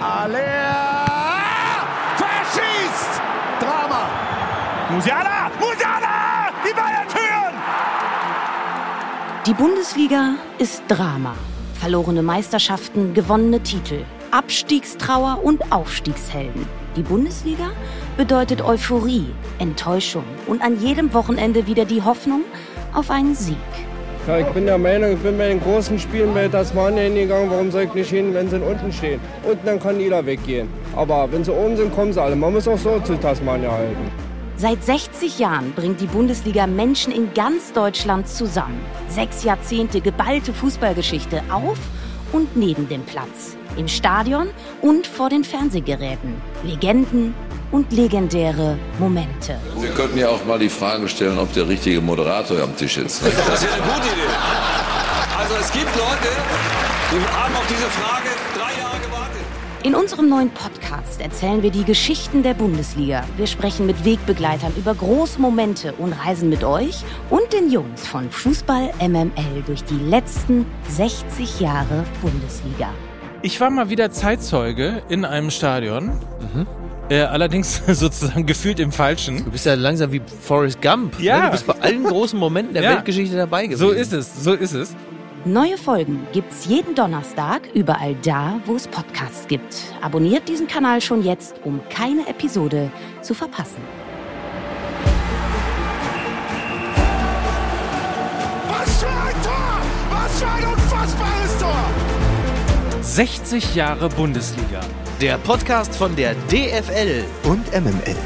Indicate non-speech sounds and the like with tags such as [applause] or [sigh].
Aller verschießt! Drama! Musiala! Musiala! Die Bayern führen! Die Bundesliga ist Drama. Verlorene Meisterschaften, gewonnene Titel, Abstiegstrauer und Aufstiegshelden. Die Bundesliga bedeutet Euphorie, Enttäuschung und an jedem Wochenende wieder die Hoffnung auf einen Sieg. Ja, ich bin der Meinung, ich bin bei den großen Spielen bei Tasmania hingegangen. Warum soll ich nicht hin, wenn sie unten stehen? Unten dann kann jeder weggehen. Aber wenn sie oben sind, kommen sie alle. Man muss auch so zu Tasmania halten. Seit 60 Jahren bringt die Bundesliga Menschen in ganz Deutschland zusammen. Sechs Jahrzehnte geballte Fußballgeschichte auf und neben dem Platz. Im Stadion und vor den Fernsehgeräten. Legenden und legendäre Momente. Wir könnten ja auch mal die Frage stellen, ob der richtige Moderator am Tisch ist. [laughs] Das ist eine gute Idee. Also es gibt Leute, die haben auf diese Frage drei Jahre. In unserem neuen Podcast erzählen wir die Geschichten der Bundesliga. Wir sprechen mit Wegbegleitern über große Momente und reisen mit euch und den Jungs von Fußball MML durch die letzten 60 Jahre Bundesliga. Ich war mal wieder Zeitzeuge in einem Stadion. Mhm. Äh, allerdings [laughs] sozusagen gefühlt im Falschen. Du bist ja langsam wie Forrest Gump. Ja. Ne? Du bist bei allen großen Momenten der Ja. Weltgeschichte dabei gewesen. So ist es, so ist es. Neue Folgen gibt's jeden Donnerstag überall da, wo es Podcasts gibt. Abonniert diesen Kanal schon jetzt, um keine Episode zu verpassen. Was für ein Tor! Was für ein unfassbares Tor! 60 Jahre Bundesliga. Der Podcast von der DFL. und MML.